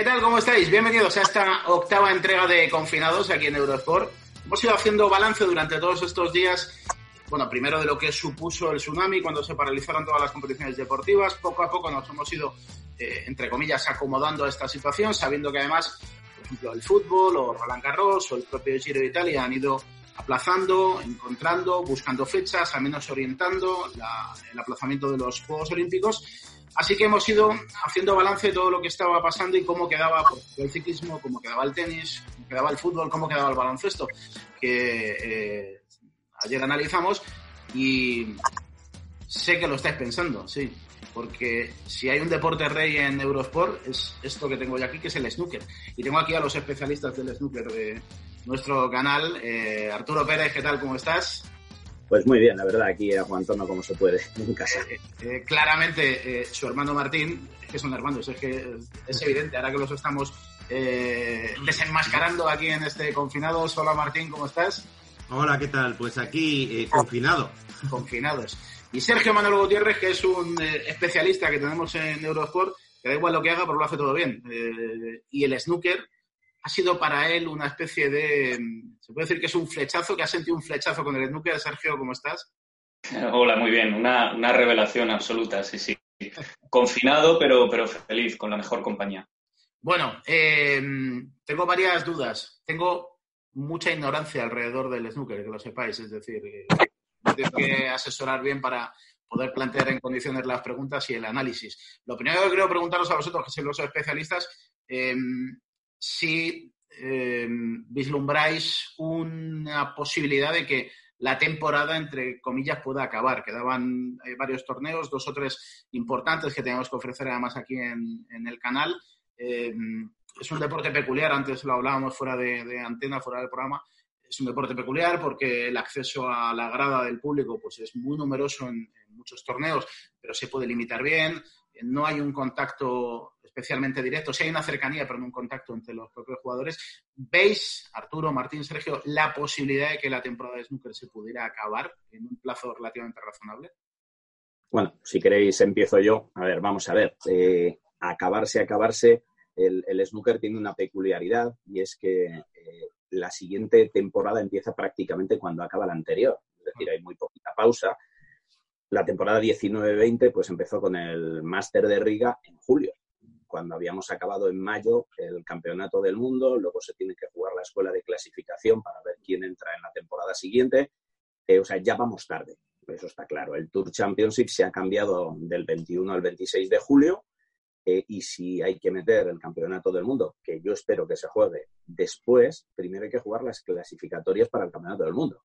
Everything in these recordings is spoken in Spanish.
¿Qué tal? ¿Cómo estáis? Bienvenidos a esta octava entrega de Confinados aquí en Eurosport. Hemos ido haciendo balance durante todos estos días, bueno, primero de lo que supuso el tsunami cuando se paralizaron todas las competiciones deportivas. Poco a poco nos hemos ido, eh, entre comillas, acomodando a esta situación, sabiendo que además, por ejemplo, el fútbol o Roland Garros o el propio Giro de Italia han ido aplazando, encontrando, buscando fechas, al menos orientando el aplazamiento de los Juegos Olímpicos Así que hemos ido haciendo balance de todo lo que estaba pasando y cómo quedaba el ciclismo, cómo quedaba el tenis, cómo quedaba el fútbol, cómo quedaba el baloncesto, que eh, ayer analizamos y sé que lo estáis pensando, sí, porque si hay un deporte rey en Eurosport es esto que tengo yo aquí, que es el snooker. Y tengo aquí a los especialistas del snooker de nuestro canal, eh, Arturo Pérez, ¿qué tal? ¿Cómo estás? Pues muy bien, la verdad, aquí aguantando como se puede en casa. Eh, eh, claramente, eh, su hermano Martín, es que son hermanos, es que es evidente, ahora que los estamos desenmascarando aquí en este confinado. Hola Martín, ¿cómo estás? Hola, ¿qué tal? Pues aquí confinado. Confinados. Y Sergio Manuel Gutiérrez, que es un especialista que tenemos en Eurosport, que da igual lo que haga, pero lo hace todo bien. y el snooker, ha sido para él una especie de, se puede decir que es un flechazo, que ha sentido un flechazo con el snooker. Sergio, ¿cómo estás? Hola, muy bien, una, una revelación absoluta, sí, sí. Confinado, pero, pero feliz, con la mejor compañía. Bueno, eh, tengo varias dudas. Tengo mucha ignorancia alrededor del snooker, que lo sepáis. Es decir, eh, tengo que asesorar bien para poder plantear en condiciones las preguntas y el análisis. Lo primero que quiero preguntaros a vosotros, que sois los especialistas, eh, si em, vislumbráis una posibilidad de que la temporada, entre comillas, pueda acabar. Quedaban eh, varios torneos, dos o tres importantes que tenemos que ofrecer además aquí en, el canal. Em, es un deporte peculiar, antes lo hablábamos fuera de, antena, fuera del programa. Es un deporte peculiar porque el acceso a la grada del público pues, es muy numeroso en muchos torneos, pero se puede limitar bien. No hay un contacto especialmente directo, si hay una cercanía, pero no un contacto entre los propios jugadores. ¿Veis, Arturo, Martín, Sergio, la posibilidad de que la temporada de snooker se pudiera acabar en un plazo relativamente razonable? Bueno, si queréis empiezo yo. A ver, vamos a ver. Eh, acabarse, acabarse, el, snooker tiene una peculiaridad y es que eh, la siguiente temporada empieza prácticamente cuando acaba la anterior. Es decir, hay muy poquita pausa. La temporada 19-20 pues empezó con el Máster de Riga en julio cuando habíamos acabado en mayo el campeonato del mundo, luego se tiene que jugar la escuela de clasificación para ver quién entra en la temporada siguiente. Eh, o sea, ya vamos tarde, eso está claro. El Tour Championship se ha cambiado del 21 al 26 de julio eh, y si hay que meter el campeonato del mundo, que yo espero que se juegue después, primero hay que jugar las clasificatorias para el campeonato del mundo.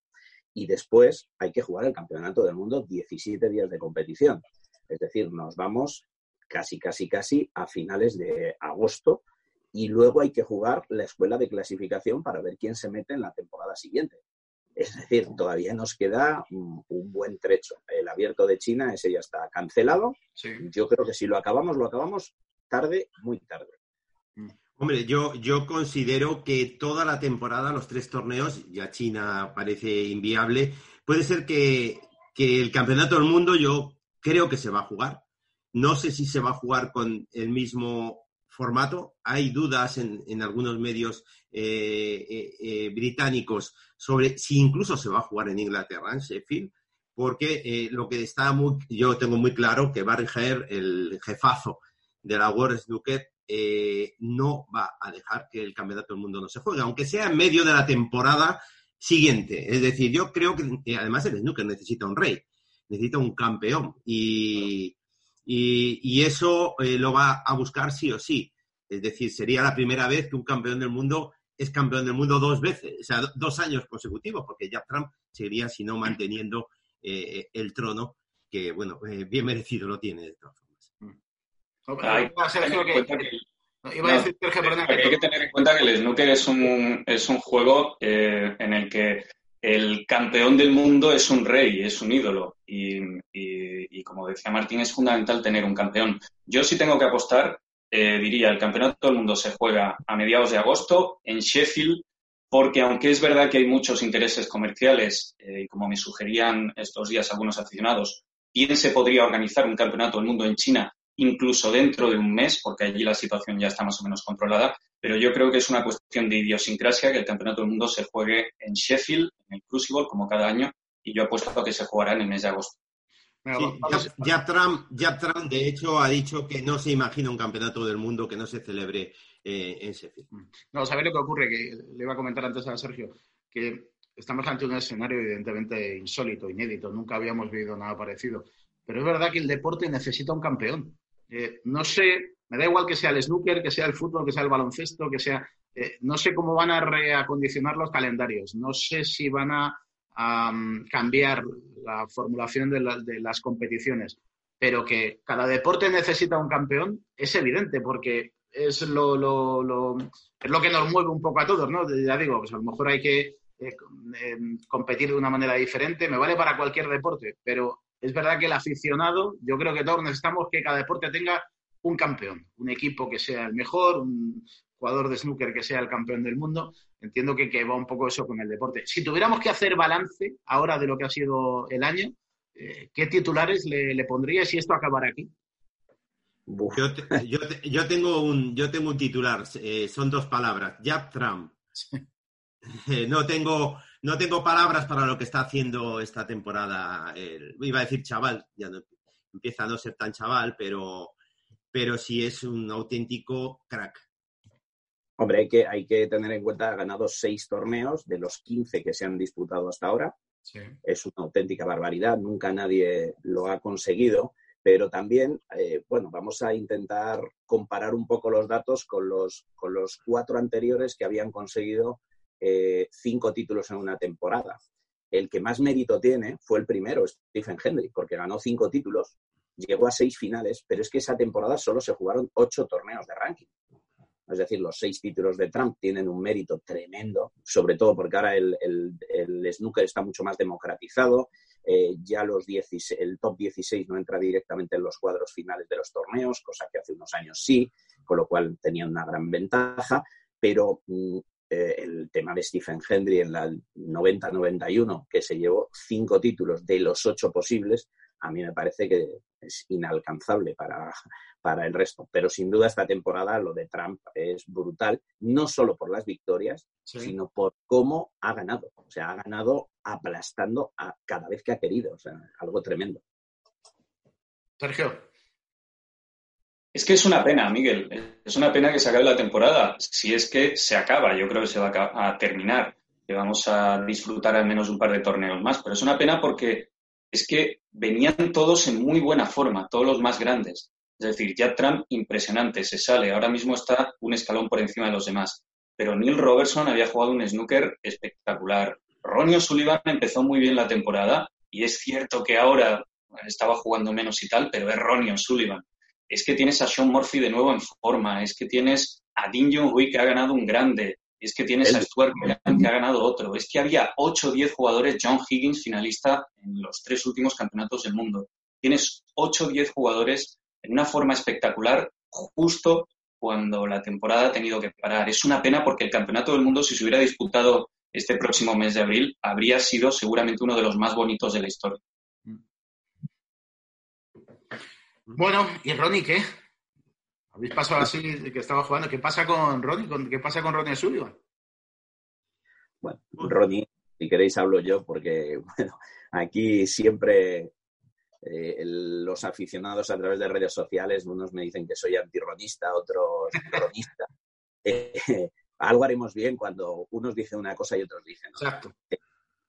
Y después hay que jugar el campeonato del mundo 17 días de competición. Es decir, nos vamos casi, casi, casi a finales de agosto y luego hay que jugar la escuela de clasificación para ver quién se mete en la temporada siguiente. Es decir, todavía nos queda un, buen trecho. El abierto de China, ese ya está cancelado. Yo creo que si lo acabamos, lo acabamos tarde, muy tarde. Hombre, yo, yo considero que toda la temporada, los tres torneos, ya China parece inviable. Puede ser que, que el campeonato del mundo yo creo que se va a jugar, no sé si se va a jugar con el mismo formato. Hay dudas en, algunos medios eh, eh, eh, británicos sobre si incluso se va a jugar en Inglaterra, en Sheffield, porque lo que está muy, yo tengo muy claro que Barry Hare, el jefazo de la World Snooker, no va a dejar que el Campeonato del Mundo no se juegue, aunque sea en medio de la temporada siguiente. Es decir, yo creo que además el snooker necesita un rey, necesita un campeón y eso eh, lo va a buscar sí o sí. Es decir, sería la primera vez que un campeón del mundo es campeón del mundo dos veces, o sea, dos años consecutivos, porque Jack Trump seguiría, si no, manteniendo eh, el trono, que, bueno, eh, bien merecido lo tiene de. Hay, que tener en cuenta que el snooker es un, es un juego eh, en el que el campeón del mundo es un rey, es un ídolo. Y, y, como decía Martín, es fundamental tener un campeón. Yo sí tengo que apostar eh, diría, el Campeonato del Mundo se juega a mediados de agosto en Sheffield, porque aunque es verdad que hay muchos intereses comerciales, eh, y como me sugerían estos días algunos aficionados, bien se podría organizar un Campeonato del Mundo en China incluso dentro de un mes, porque allí la situación ya está más o menos controlada, pero yo creo que es una cuestión de idiosincrasia que el Campeonato del Mundo se juegue en Sheffield, en el Crucible, como cada año, y yo apuesto a que se jugará en el mes de agosto ya, Trump, de hecho, ha dicho que no se imagina un campeonato del mundo que no se celebre eh, en Sheffield. Mm. No, ¿sabes lo que ocurre? Que le iba a comentar antes a Sergio, que estamos ante un escenario evidentemente insólito, inédito, nunca habíamos vivido nada parecido. Pero es verdad que el deporte necesita un campeón. Eh, no sé, me da igual que sea el snooker, que sea el fútbol, que sea el baloncesto, que sea... Eh, no sé cómo van a reacondicionar los calendarios, no sé si van a a cambiar la formulación de, las competiciones, pero que cada deporte necesita un campeón, es evidente, porque es lo, es lo que nos mueve un poco a todos, ¿no? Ya digo, pues a lo mejor hay que eh, competir de una manera diferente, me vale para cualquier deporte, pero es verdad que el aficionado, yo creo que todos necesitamos que cada deporte tenga un campeón, un equipo que sea el mejor, un jugador de snooker que sea el campeón del mundo, entiendo que, va un poco eso con el deporte. Si tuviéramos que hacer balance ahora de lo que ha sido el año, eh, ¿qué titulares le, le pondría si esto acabara aquí? Yo, tengo un, yo tengo un titular, eh, son dos palabras, Jab Trump. Eh, no, tengo, no tengo palabras para lo que está haciendo esta temporada. iba a decir chaval, ya no, empieza a no ser tan chaval, pero, pero sí es un auténtico crack. Hombre, hay que, hay que tener en cuenta, ha ganado seis torneos de los 15 que se han disputado hasta ahora. Es una auténtica barbaridad, nunca nadie lo ha conseguido, pero también, eh, bueno, vamos a intentar comparar un poco los datos con los, con los cuatro anteriores que habían conseguido eh, cinco títulos en una temporada. El que más mérito tiene fue el primero, Stephen Hendry, porque ganó cinco títulos, llegó a seis finales, pero es que esa temporada solo se jugaron ocho torneos de ranking. Es decir, los seis títulos de Trump tienen un mérito tremendo, sobre todo porque ahora el, snooker está mucho más democratizado. Eh, ya los el top 16 no entra directamente en los cuadros finales de los torneos, cosa que hace unos años sí, con lo cual tenía una gran ventaja. Pero mm, eh, el tema de Stephen Hendry en la 90-91, que se llevó cinco títulos de los ocho posibles, a mí me parece que es inalcanzable para, para el resto. Pero sin duda esta temporada lo de Trump es brutal, no solo por las victorias, sino por cómo ha ganado. O sea, ha ganado aplastando a cada vez que ha querido. O sea, algo tremendo. Sergio. Es que es una pena, Miguel. Es una pena que se acabe la temporada. Si es que se acaba, yo creo que se va a terminar. Que vamos a disfrutar al menos un par de torneos más. Pero es una pena porque es que venían todos en muy buena forma, todos los más grandes. Es decir, ya Trump impresionante, se sale, ahora mismo está un escalón por encima de los demás. Pero Neil Robertson había jugado un snooker espectacular. Ronnie O'Sullivan empezó muy bien la temporada y es cierto que ahora estaba jugando menos y tal, pero es Ronnie O'Sullivan. Es que tienes a Sean Murphy de nuevo en forma, es que tienes a Dean Jung que ha ganado un grande, es que tienes a Stuart que ha ganado otro. Es que había 8 o 10 jugadores, John Higgins finalista en los tres últimos campeonatos del mundo. Tienes 8 o 10 jugadores en una forma espectacular justo cuando la temporada ha tenido que parar. Es una pena porque el campeonato del mundo, si se hubiera disputado este próximo mes de abril, habría sido seguramente uno de los más bonitos de la historia. Bueno, ¿y Ronnie qué? Habéis pasado así que estaba jugando. ¿Qué pasa con Ronnie? ¿Qué pasa con Ronnie Sullivan? Bueno, Ronnie, si queréis hablo yo, porque bueno, aquí siempre eh, los aficionados a través de redes sociales, unos me dicen que soy antirronista, otros ronista. Eh, algo haremos bien cuando unos dicen una cosa y otros dicen otra. Exacto.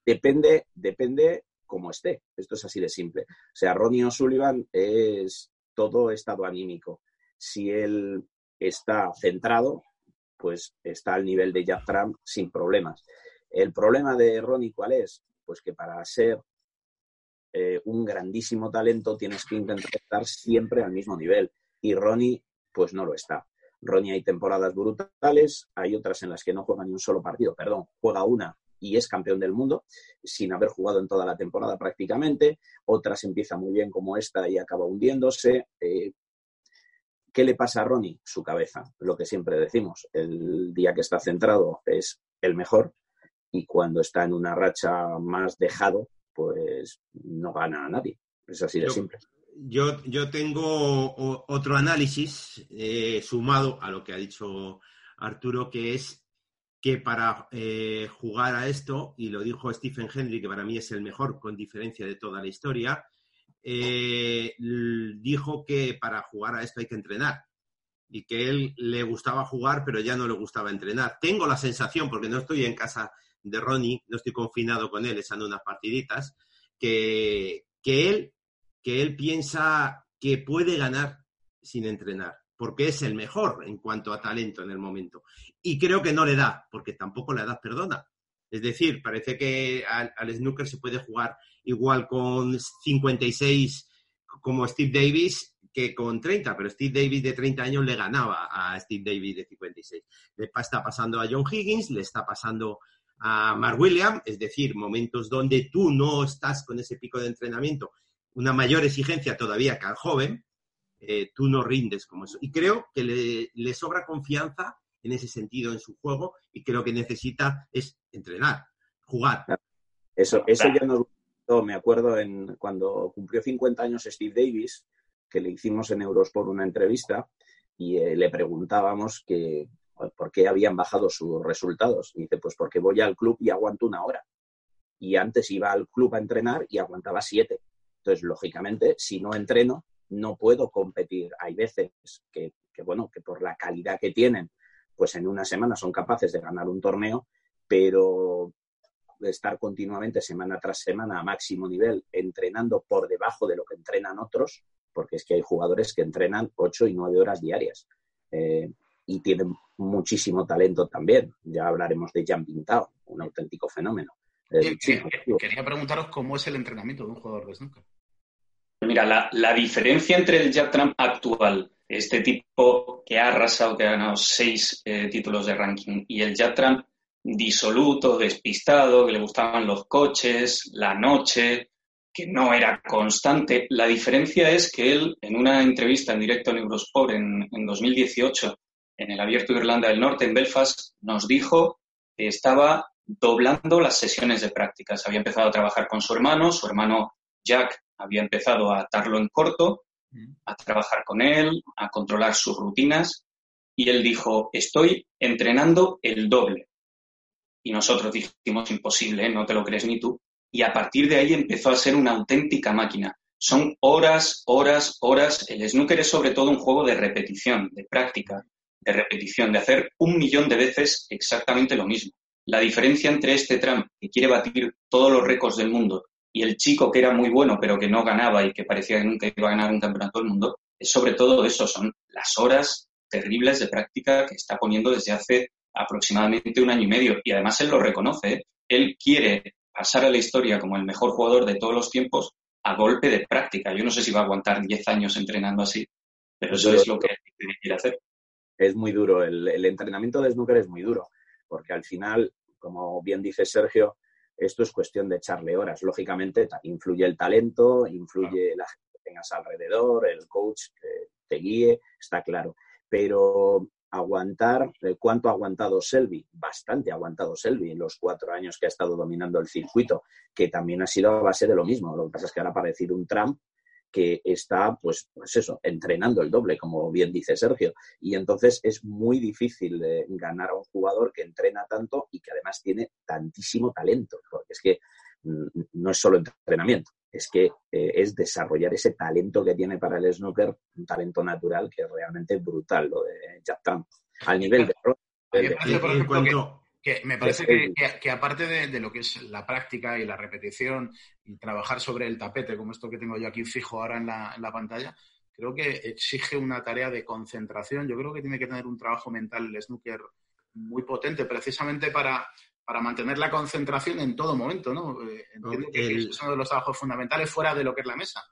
Depende, depende cómo esté. Esto es así de simple. O sea, Ronnie O'Sullivan es todo estado anímico si él está centrado, pues está al nivel de Jack Trump sin problemas. El problema de Ronnie, ¿cuál es? Pues que para ser eh, un grandísimo talento tienes que intentar estar siempre al mismo nivel. Y Ronnie, pues no lo está. Ronnie hay temporadas brutales, hay otras en las que no juega ni un solo partido, perdón, juega una y es campeón del mundo sin haber jugado en toda la temporada prácticamente. Otras empieza muy bien como esta y acaba hundiéndose. Eh, ¿Qué le pasa a Ronnie? Su cabeza, lo que siempre decimos. El día que está centrado es el mejor y cuando está en una racha más dejado, pues no gana a nadie. Es así de simple. Yo, yo tengo otro análisis eh, sumado a lo que ha dicho Arturo, que es que para eh, jugar a esto, y lo dijo Stephen Henry, que para mí es el mejor con diferencia de toda la historia, eh, dijo que para jugar a esto hay que entrenar y que él le gustaba jugar, pero ya no le gustaba entrenar. Tengo la sensación, porque no estoy en casa de Ronnie, no estoy confinado con él echando unas partiditas, que, que, él, que él piensa que puede ganar sin entrenar porque es el mejor en cuanto a talento en el momento. Y creo que no le da, porque tampoco la edad perdona. Es decir, parece que al, snooker se puede jugar igual con 56 como Steve Davis que con 30, pero Steve Davis de 30 años le ganaba a Steve Davis de 56. Le está pasando a John Higgins, le está pasando a Mark Williams, es decir, momentos donde tú no estás con ese pico de entrenamiento, una mayor exigencia todavía que al joven, eh, tú no rindes como eso. Y creo que le, sobra confianza en ese sentido en su juego y creo que necesita es entrenar, jugar. Eso, eso ya no me acuerdo en cuando cumplió 50 años Steve Davis, que le hicimos en por una entrevista y eh, le preguntábamos que por qué habían bajado sus resultados. Y dice, pues porque voy al club y aguanto una hora. Y antes iba al club a entrenar y aguantaba siete. Entonces, lógicamente, si no entreno, no puedo competir. Hay veces que, bueno, que por la calidad que tienen, pues en una semana son capaces de ganar un torneo, pero estar continuamente semana tras semana a máximo nivel entrenando por debajo de lo que entrenan otros, porque es que hay jugadores que entrenan ocho y nueve horas diarias eh, y tienen muchísimo talento también. Ya hablaremos de Jan Pintao, un auténtico fenómeno. quería preguntaros cómo es el entrenamiento de un jugador de snooker. Mira, la, diferencia entre el Jack Trump actual, este tipo que ha arrasado, que ha ganado seis eh, títulos de ranking, y el Jack Trump disoluto, despistado, que le gustaban los coches, la noche, que no era constante. La diferencia es que él, en una entrevista en directo en Eurosport en, en 2018, en el Abierto de Irlanda del Norte, en Belfast, nos dijo que estaba doblando las sesiones de prácticas. Había empezado a trabajar con su hermano, su hermano Jack había empezado a atarlo en corto, a trabajar con él, a controlar sus rutinas, y él dijo, estoy entrenando el doble. Y nosotros dijimos, imposible, no te lo crees ni tú. Y a partir de ahí empezó a ser una auténtica máquina. Son horas, horas, horas. El snooker es sobre todo un juego de repetición, de práctica, de repetición, de hacer un millón de veces exactamente lo mismo. La diferencia entre este Trump, que quiere batir todos los récords del mundo, y el chico que era muy bueno pero que no ganaba y que parecía que nunca iba a ganar un campeonato del mundo, es sobre todo eso, son las horas terribles de práctica que está poniendo desde hace aproximadamente un año y medio. Y además él lo reconoce, ¿eh? él quiere pasar a la historia como el mejor jugador de todos los tiempos a golpe de práctica. Yo no sé si va a aguantar 10 años entrenando así, pero eso es lo que quiere hacer. Es muy duro, el, el entrenamiento de snooker es muy duro, porque al final, como bien dice Sergio, esto es cuestión de echarle horas. Lógicamente, influye el talento, influye la gente que tengas alrededor, el coach que te guíe, está claro. Pero aguantar, eh, ¿cuánto ha aguantado Selby? Bastante ha aguantado Selby en los cuatro años que ha estado dominando el circuito, que también ha sido a base de lo mismo. Lo que pasa es que ahora para decir un Trump que está, pues, pues eso, entrenando el doble, como bien dice Sergio. Y entonces es muy difícil ganar a un jugador que entrena tanto y que además tiene tantísimo talento, porque es que mm, no es solo entrenamiento, es que eh, es desarrollar ese talento que tiene para el snooker, un talento natural que es realmente brutal, lo de Jack Trump. Al nivel de... Que me parece que, aparte de, lo que es la práctica y la repetición y trabajar sobre el tapete, como esto que tengo yo aquí fijo ahora en la, pantalla, creo que exige una tarea de concentración. Yo creo que tiene que tener un trabajo mental el snooker muy potente precisamente para, para mantener la concentración en todo momento, ¿no? Eh, entiendo que es uno de los trabajos fundamentales fuera de lo que es la mesa.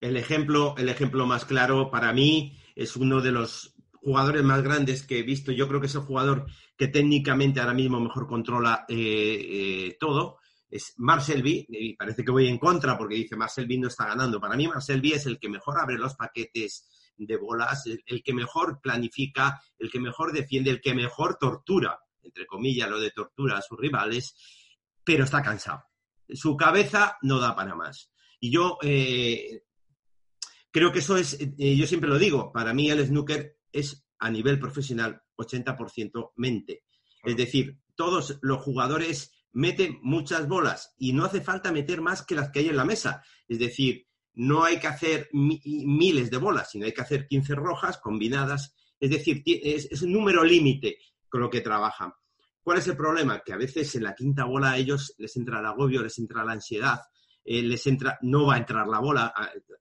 El ejemplo, el ejemplo más claro para mí es uno de los jugadores más grandes que he visto. Yo creo que es el jugador que técnicamente ahora mismo mejor controla eh, eh, todo. Es Marcel B. Y parece que voy en contra porque dice Marcel B no está ganando. Para mí Marcel B es el que mejor abre los paquetes de bolas, el, que mejor planifica, el que mejor defiende, el que mejor tortura, entre comillas, lo de tortura a sus rivales, pero está cansado. Su cabeza no da para más. Y yo eh, creo que eso es, yo siempre lo digo, para mí el snooker es a nivel profesional 80% mente. Es decir, todos los jugadores meten muchas bolas y no hace falta meter más que las que hay en la mesa. Es decir, no hay que hacer miles de bolas, sino hay que hacer 15 rojas combinadas. Es decir, es, un número límite con lo que trabajan. ¿Cuál es el problema? Que a veces en la quinta bola a ellos les entra el agobio, les entra la ansiedad, eh, les entra, no va a entrar la bola.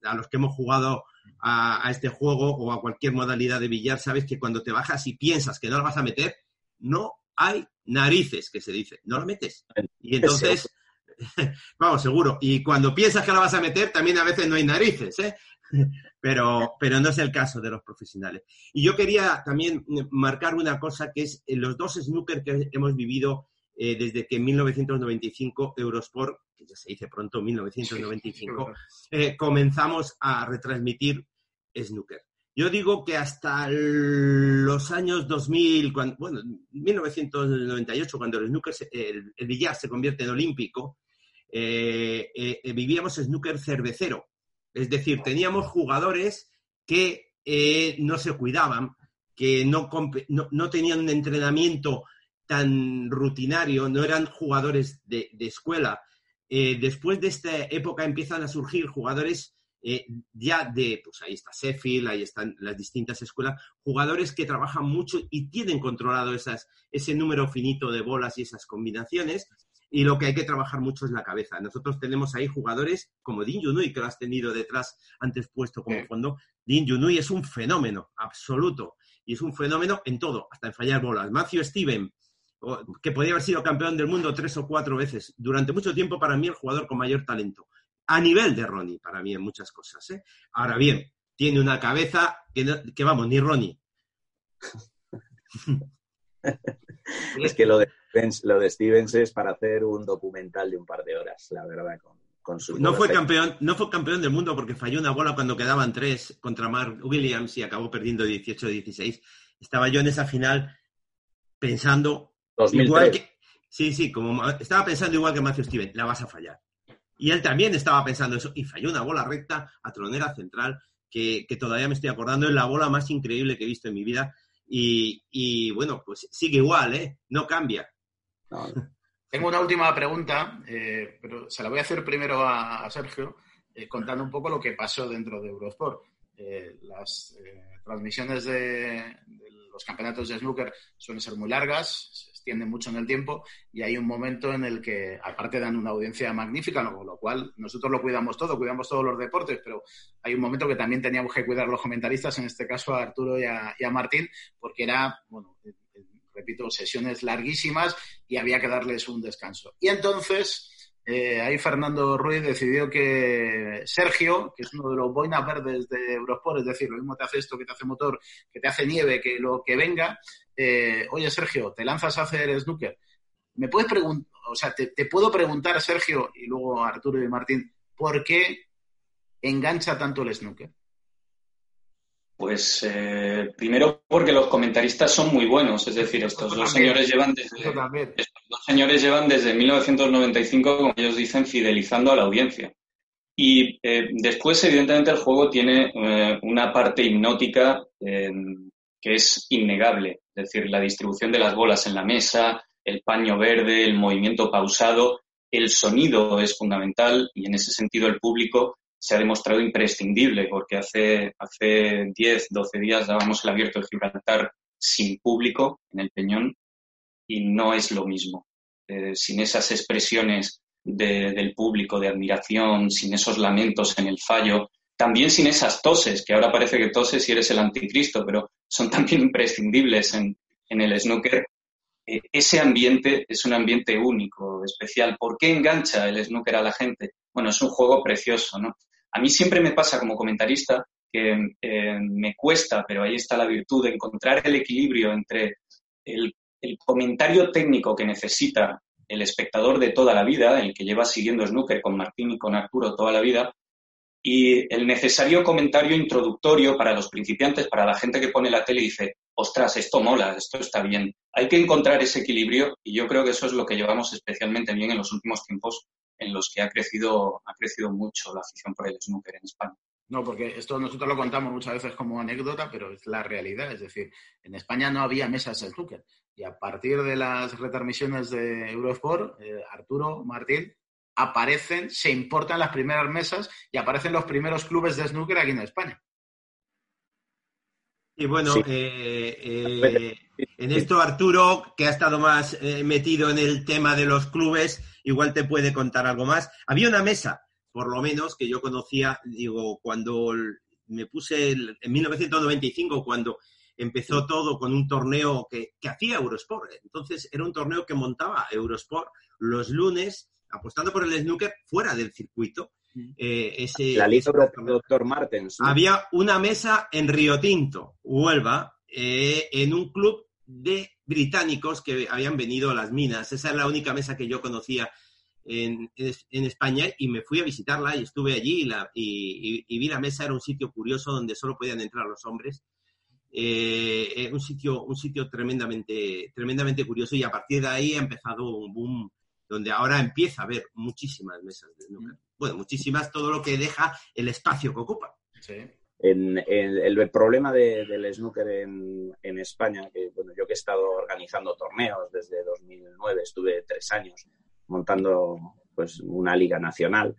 a los que hemos jugado a, este juego o a cualquier modalidad de billar, sabes que cuando te bajas y piensas que no la vas a meter, no hay narices, que se dice, no la metes. Y entonces, vamos, seguro. Y cuando piensas que la vas a meter, también a veces no hay narices, ¿eh? Pero, pero no es el caso de los profesionales. Y yo quería también marcar una cosa que es los dos snooker que hemos vivido eh, desde que en 1995 Eurosport, que ya se dice pronto 1995, eh, comenzamos a retransmitir snooker. Yo digo que hasta los años 2000, cuando, bueno, 1998, cuando el, snooker, el, billar se convierte en olímpico, eh, vivíamos snooker cervecero. Es decir, teníamos jugadores que no se cuidaban, que no, no, no, tenían un entrenamiento tan rutinario, no eran jugadores de, escuela. Eh, después de esta época empiezan a surgir jugadores eh, ya de, pues ahí está Sheffield, ahí están las distintas escuelas, jugadores que trabajan mucho y tienen controlado esas, ese número finito de bolas y esas combinaciones. Y lo que hay que trabajar mucho es la cabeza. Nosotros tenemos ahí jugadores como Dean Junui, que lo has tenido detrás antes puesto como fondo. Dean Junui es un fenómeno absoluto. Y es un fenómeno en todo, hasta en fallar bolas. Matthew Steven, que podía haber sido campeón del mundo tres o cuatro veces. Durante mucho tiempo, para mí, el jugador con mayor talento. A nivel de Ronnie, para mí, en muchas cosas. ¿eh? Ahora bien, tiene una cabeza que, vamos, ni Ronnie. es que lo de, Stevens, lo de Stevens es para hacer un documental de un par de horas, la verdad, con, su no fue campeón no fue campeón del mundo porque falló una bola cuando quedaban tres contra Mark Williams y acabó perdiendo 18-16 estaba yo en esa final pensando Igual que, sí, sí, como estaba pensando igual que Matthew Steven, la vas a fallar. Y él también estaba pensando eso y falló una bola recta a tronera central que, todavía me estoy acordando, es la bola más increíble que he visto en mi vida. Y, bueno, pues sigue igual, ¿eh? No cambia. Tengo una última pregunta, eh, pero se la voy a hacer primero a, Sergio, eh, contando un poco lo que pasó dentro de Eurosport. Eh, las transmisiones de, de, los campeonatos de snooker suelen ser muy largas, extiende mucho en el tiempo y hay un momento en el que, aparte, dan una audiencia magnífica, con lo cual nosotros lo cuidamos todo, cuidamos todos los deportes, pero hay un momento que también teníamos que cuidar los comentaristas, en este caso a Arturo y a, Martín, porque era, bueno, eh, eh, repito, sesiones larguísimas y había que darles un descanso. Y entonces... Eh, ahí Fernando Ruiz decidió que Sergio, que es uno de los boinas verdes de Eurosport, es decir, lo mismo te hace esto, que te hace motor, que te hace nieve, que lo que venga, eh, oye Sergio, te lanzas a hacer snooker. ¿Me puedes preguntar, o sea, te, puedo preguntar, Sergio, y luego Arturo y Martín, ¿por qué engancha tanto el snooker? Pues eh, primero porque los comentaristas son muy buenos, es decir, estos dos señores llevan desde estos dos señores llevan desde 1995, como ellos dicen, fidelizando a la audiencia. Y eh, después, evidentemente, el juego tiene una parte hipnótica que es innegable. Es decir, la distribución de las bolas en la mesa, el paño verde, el movimiento pausado, el sonido es fundamental y en ese sentido el público se ha demostrado imprescindible porque hace, hace 10, 12 días dábamos el abierto de Gibraltar sin público en el Peñón y no es lo mismo. Eh, sin esas expresiones del público de admiración, sin esos lamentos en el fallo, también sin esas toses, que ahora parece que toses si eres el anticristo, pero son también imprescindibles en, el snooker. eh, ese ambiente es un ambiente único, especial. ¿Por qué engancha el snooker a la gente? Bueno, es un juego precioso, ¿no? A mí siempre me pasa como comentarista que eh, me cuesta, pero ahí está la virtud de encontrar el equilibrio entre el, el, comentario técnico que necesita el espectador de toda la vida, el que lleva siguiendo snooker con Martín y con Arturo toda la vida, y el necesario comentario introductorio para los principiantes, para la gente que pone la tele y dice, ostras, esto mola, esto está bien. Hay que encontrar ese equilibrio y yo creo que eso es lo que llevamos especialmente bien en los últimos tiempos en los que ha crecido, ha crecido mucho la afición por el snooker en España. No, porque esto nosotros lo contamos muchas veces como anécdota, pero es la realidad. Es decir, en España no había mesas de snooker. Y a partir de las retransmisiones de Eurosport, eh, Arturo, Martín, aparecen, se importan las primeras mesas y aparecen los primeros clubes de snooker aquí en España. Y bueno, eh, eh, en esto Arturo, que ha estado más eh, metido en el tema de los clubes, igual te puede contar algo más. Había una mesa, por lo menos, que yo conocía, digo, cuando me puse en 1995, cuando empezó todo con un torneo que, que hacía Eurosport. Entonces era un torneo que montaba Eurosport los lunes, apostando por el snooker fuera del circuito eh, ese, la lista doctor Martens. Había una mesa en Río Tinto, Huelva, eh, en un club de británicos que habían venido a las minas. Esa es la única mesa que yo conocía en, España y me fui a visitarla y estuve allí y, la, y, vi la mesa, era un sitio curioso donde solo podían entrar los hombres. Eh, un sitio, un sitio tremendamente, tremendamente curioso y a partir de ahí ha empezado un boom donde ahora empieza a haber muchísimas mesas de snooker bueno, muchísimas, todo lo que deja el espacio que ocupa. En, el, problema del snooker en, España, que bueno, yo que he estado organizando torneos desde 2009, estuve tres años montando pues una liga nacional,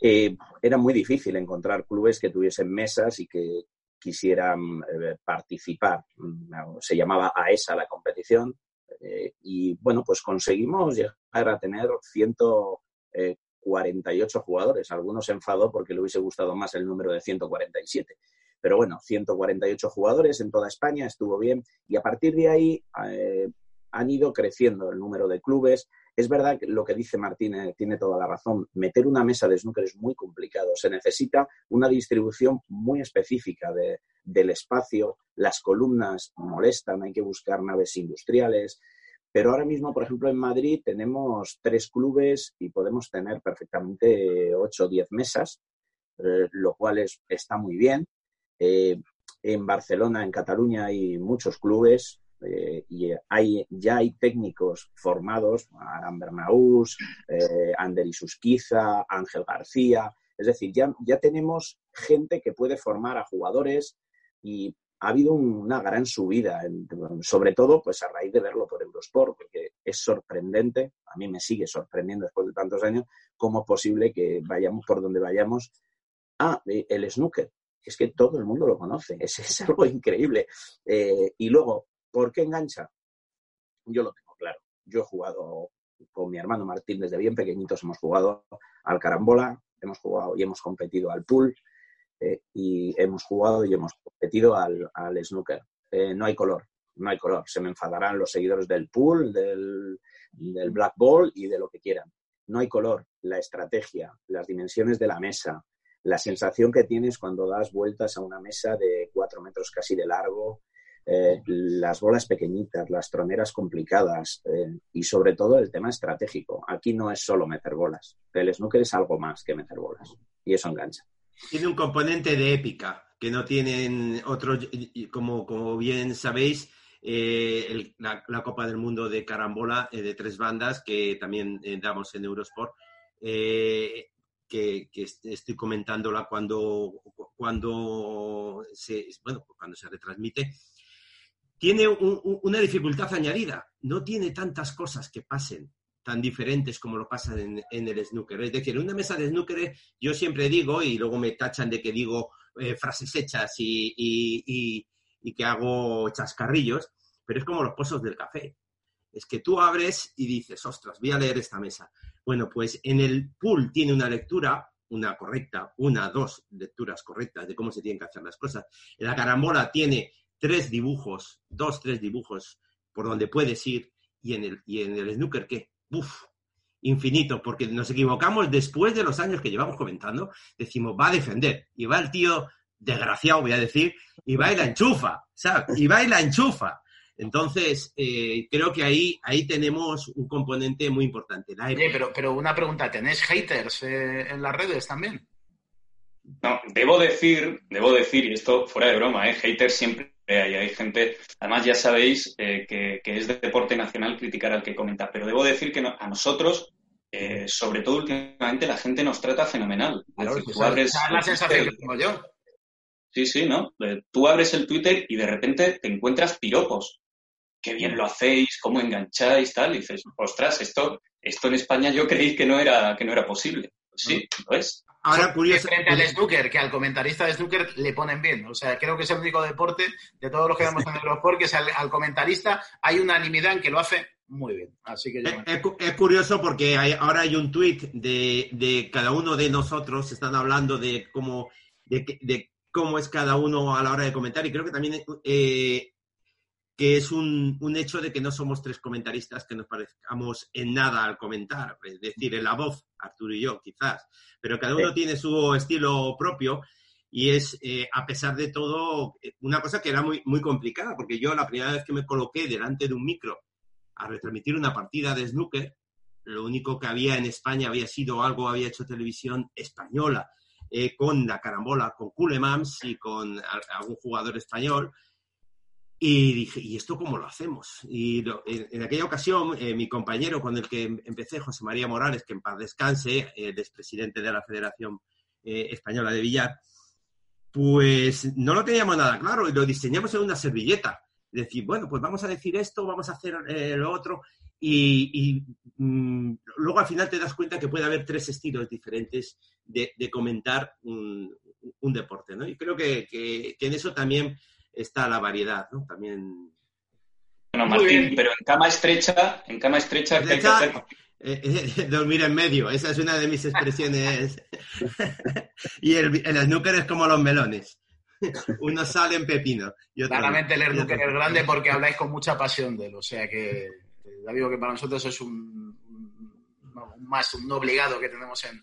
eh, era muy difícil encontrar clubes que tuviesen mesas y que quisieran eh, participar. Se llamaba AESA la competición eh, y bueno, pues conseguimos llegar a tener ciento 48 jugadores. Algunos se enfadó porque le hubiese gustado más el número de 147. Pero bueno, 148 jugadores en toda España, estuvo bien. Y a partir de ahí eh, han ido creciendo el número de clubes. Es verdad que lo que dice Martínez tiene toda la razón. Meter una mesa de snooker es muy complicado. Se necesita una distribución muy específica del espacio. Las columnas molestan, hay que buscar naves industriales. Pero ahora mismo, por ejemplo, en Madrid tenemos tres clubes y podemos tener perfectamente ocho o diez mesas, eh, lo cual está muy bien. Eh, en Barcelona, en Cataluña, hay muchos clubes eh, y hay, ya hay técnicos formados, Aran Bernaús, Ander Isusquiza, Ángel García. Es decir, ya, ya tenemos gente que puede formar a jugadores y ha habido una gran subida, sobre todo pues a raíz de verlo por Eurosport, porque es sorprendente, a mí me sigue sorprendiendo después de tantos años, cómo es posible que vayamos por donde vayamos. Ah, el snooker, es que todo el mundo lo conoce, es, algo increíble. Eh, y luego, ¿por qué engancha? Yo lo tengo claro. Yo he jugado con mi hermano Martín desde bien pequeñitos, hemos jugado al carambola, hemos jugado y hemos competido al pool, eh, y hemos jugado y hemos competido al, al snooker. Eh, no hay color, no hay color. Se me enfadarán los seguidores del pool, del, del black ball y de lo que quieran. No hay color. La estrategia, las dimensiones de la mesa, la sensación que tienes cuando das vueltas a una mesa de cuatro metros casi de largo, eh, las bolas pequeñitas, las troneras complicadas y sobre todo el tema estratégico. Aquí no es solo meter bolas. El snooker es algo más que meter bolas y eso engancha. Tiene un componente de épica que no tienen otros, como, como bien sabéis, eh, la, Copa del Mundo de Carambola eh, de tres bandas que también eh, damos en Eurosport, que, estoy comentándola cuando, cuando, se, bueno, cuando se retransmite, tiene una dificultad añadida, no tiene tantas cosas que pasen tan diferentes como lo pasa en, el snooker. Es decir, en una mesa de snooker yo siempre digo, y luego me tachan de que digo eh, frases hechas y, que hago chascarrillos, pero es como los pozos del café. Es que tú abres y dices, ostras, voy a leer esta mesa. Bueno, pues en el pool tiene una lectura, una correcta, una, dos lecturas correctas de cómo se tienen que hacer las cosas. En la carambola tiene tres dibujos, dos, tres dibujos por donde puedes ir. Y en el, y en el snooker, ¿qué? Uf, infinito, porque nos equivocamos después de los años que llevamos comentando. Decimos, va a defender. Y va el tío desgraciado, voy a decir, y va y la enchufa, ¿sabes? Y va y la enchufa. Entonces, eh, creo que ahí, ahí tenemos un componente muy importante. Oye, pero, pero una pregunta, ¿tenés haters eh, en las redes también? No, debo decir, debo decir, y esto fuera de broma, ¿eh? haters siempre hay, hay gente, además ya sabéis eh, que, que, es de deporte nacional criticar al que comenta, pero debo decir que no, a nosotros, eh, sobre todo últimamente, la gente nos trata fenomenal. Claro, decir, tú abres la sensación que tengo yo. Sí, sí, ¿no? Tú abres el Twitter y de repente te encuentras piropos qué bien lo hacéis, cómo engancháis, tal, y dices, ostras, esto, esto en España yo creí que no era, que no era posible. Pues sí, lo es. Ahora, curioso. Frente al snooker, que al comentarista de snooker le ponen bien. O sea, creo que es el único deporte de todos los que vemos en Eurosport que es al, al, comentarista hay unanimidad en que lo hace muy bien. Así que yo... es, es, curioso porque hay, ahora hay un tuit de, de, cada uno de nosotros, están hablando de cómo, de, de, cómo es cada uno a la hora de comentar y creo que también eh, que es un, un, hecho de que no somos tres comentaristas que nos parezcamos en nada al comentar, es decir, en la voz, Arturo y yo, quizás, pero cada uno sí. tiene su estilo propio y es, eh, a pesar de todo, una cosa que era muy, muy complicada, porque yo la primera vez que me coloqué delante de un micro a retransmitir una partida de snooker, lo único que había en España había sido algo, había hecho televisión española, eh, con la carambola, con Culemans y con algún jugador español, y dije, ¿y esto cómo lo hacemos? Y lo, en, en, aquella ocasión, eh, mi compañero con el que empecé, José María Morales, que en paz descanse, el expresidente de la Federación eh, Española de Billar, pues no lo teníamos nada claro y lo diseñamos en una servilleta. Decir, bueno, pues vamos a decir esto, vamos a hacer eh, lo otro. Y, y mmm, luego al final te das cuenta que puede haber tres estilos diferentes de, de comentar un, un, deporte, ¿no? Y creo que, que, que en eso también está la variedad, ¿no? También. Bueno, Martín, pero en cama estrecha, en cama estrecha, ¿qué hay que hacer? Eh, eh, dormir en medio, esa es una de mis expresiones. y el, el snooker es como los melones. Uno sale en pepino. Y otro Claramente el snooker es grande porque habláis con mucha pasión de él. O sea que ya digo que para nosotros es un, un, un más un obligado que tenemos en,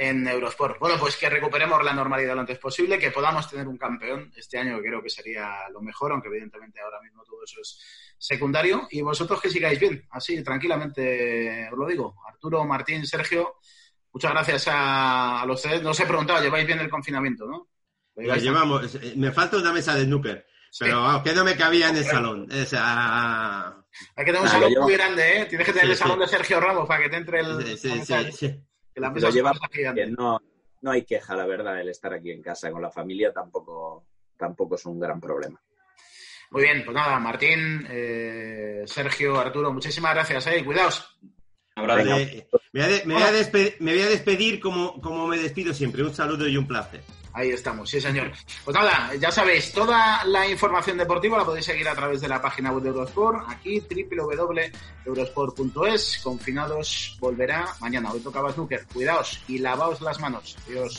en Eurosport. Bueno, pues que recuperemos la normalidad lo antes posible, que podamos tener un campeón este año, que creo que sería lo mejor, aunque evidentemente ahora mismo todo eso es secundario. Y vosotros que sigáis bien, así tranquilamente os lo digo. Arturo, Martín, Sergio, muchas gracias a, a los tres. No os he preguntado, lleváis bien el confinamiento, ¿no? Lo llevamos. Me falta una mesa de snooker. Pero vamos, que no me cabía en el salón. O sea... Hay que tener un salón muy grande, ¿eh? Tienes que tener sí, el salón sí. de Sergio Ramos para que te entre el. Sí, sí, sí. Que la mesa lo lleva que no, no hay queja, la verdad, el estar aquí en casa con la familia tampoco, tampoco es un gran problema. Muy bien, pues nada, Martín, eh, Sergio, Arturo, muchísimas gracias, eh, cuidaos. Vale, me, voy a, de, me, voy a despedir, me voy a despedir como, como me despido siempre. Un saludo y un placer. Ahí estamos, sí señor. Pues nada, ya sabéis, toda la información deportiva la podéis seguir a través de la página web de Eurosport, aquí www.eurosport.es. Confinados volverá mañana. Hoy tocaba snooker. Cuidaos y lavaos las manos. Adiós.